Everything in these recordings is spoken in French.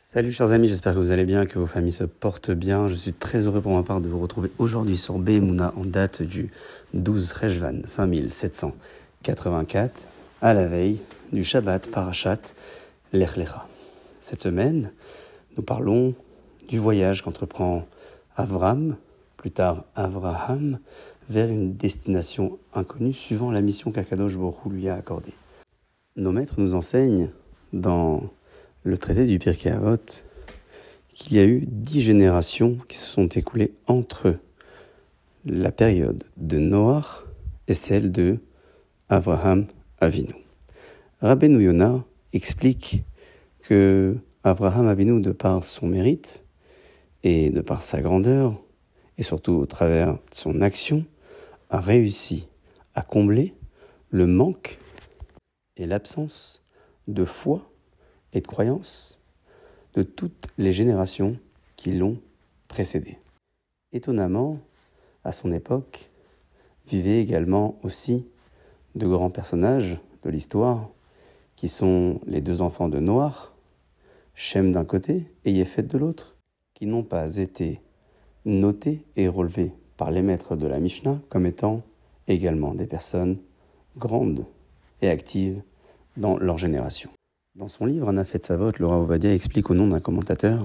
Salut chers amis, j'espère que vous allez bien, que vos familles se portent bien. Je suis très heureux pour ma part de vous retrouver aujourd'hui sur Behemuna en date du 12 Rejvan 5784 à la veille du Shabbat Parashat Lechlecha. Cette semaine, nous parlons du voyage qu'entreprend Avram, plus tard Avraham, vers une destination inconnue suivant la mission qu'Akadosh Borou lui a accordée. Nos maîtres nous enseignent dans le traité du Pirkei Avot qu'il y a eu dix générations qui se sont écoulées entre la période de Noach et celle de Abraham Avinu. Rabbeinu Yonah explique que Abraham Avinu, de par son mérite et de par sa grandeur, et surtout au travers de son action, a réussi à combler le manque et l'absence de foi et de croyance de toutes les générations qui l'ont précédé. Étonnamment, à son époque, vivaient également aussi de grands personnages de l'histoire, qui sont les deux enfants de Noir, Shem d'un côté et Yépheth de l'autre, qui n'ont pas été notés et relevés par les maîtres de la Mishnah comme étant également des personnes grandes et actives dans leur génération. Dans son livre Anafet Savot, Laura Ovadia explique au nom d'un commentateur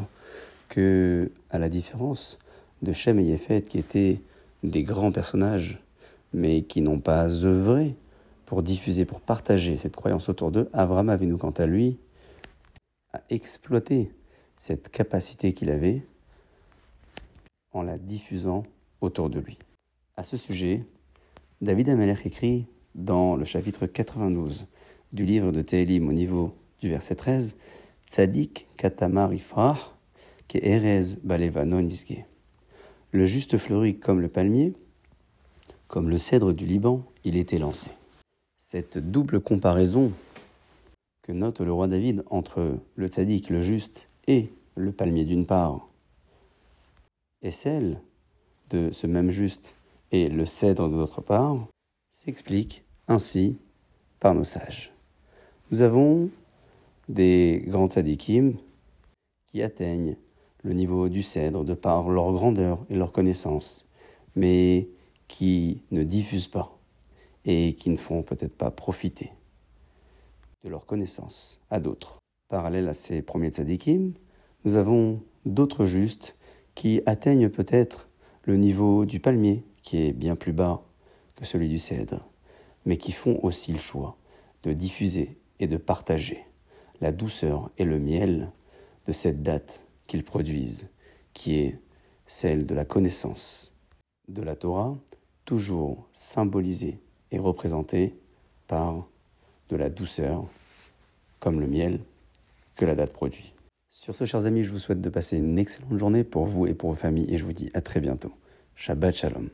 que, à la différence de Shem et Yefet, qui étaient des grands personnages, mais qui n'ont pas œuvré pour diffuser, pour partager cette croyance autour d'eux, Avram Avinu, quant à lui, a exploité cette capacité qu'il avait en la diffusant autour de lui. À ce sujet, David Amalek écrit dans le chapitre 92 du livre de Télim au niveau du verset 13, Tzadik katamar ifrah, ke erez balevanon Le juste fleuri comme le palmier, comme le cèdre du Liban, il était lancé. Cette double comparaison que note le roi David entre le tzaddik, le juste, et le palmier d'une part, est celle de ce même juste et le cèdre d'autre part, s'explique ainsi par nos sages. Nous avons des grands tzadikim qui atteignent le niveau du cèdre de par leur grandeur et leur connaissance, mais qui ne diffusent pas et qui ne font peut-être pas profiter de leur connaissance à d'autres. Parallèle à ces premiers tzadikim, nous avons d'autres justes qui atteignent peut-être le niveau du palmier, qui est bien plus bas que celui du cèdre, mais qui font aussi le choix de diffuser et de partager la douceur et le miel de cette date qu'ils produisent, qui est celle de la connaissance de la Torah, toujours symbolisée et représentée par de la douceur, comme le miel que la date produit. Sur ce, chers amis, je vous souhaite de passer une excellente journée pour vous et pour vos familles et je vous dis à très bientôt. Shabbat Shalom.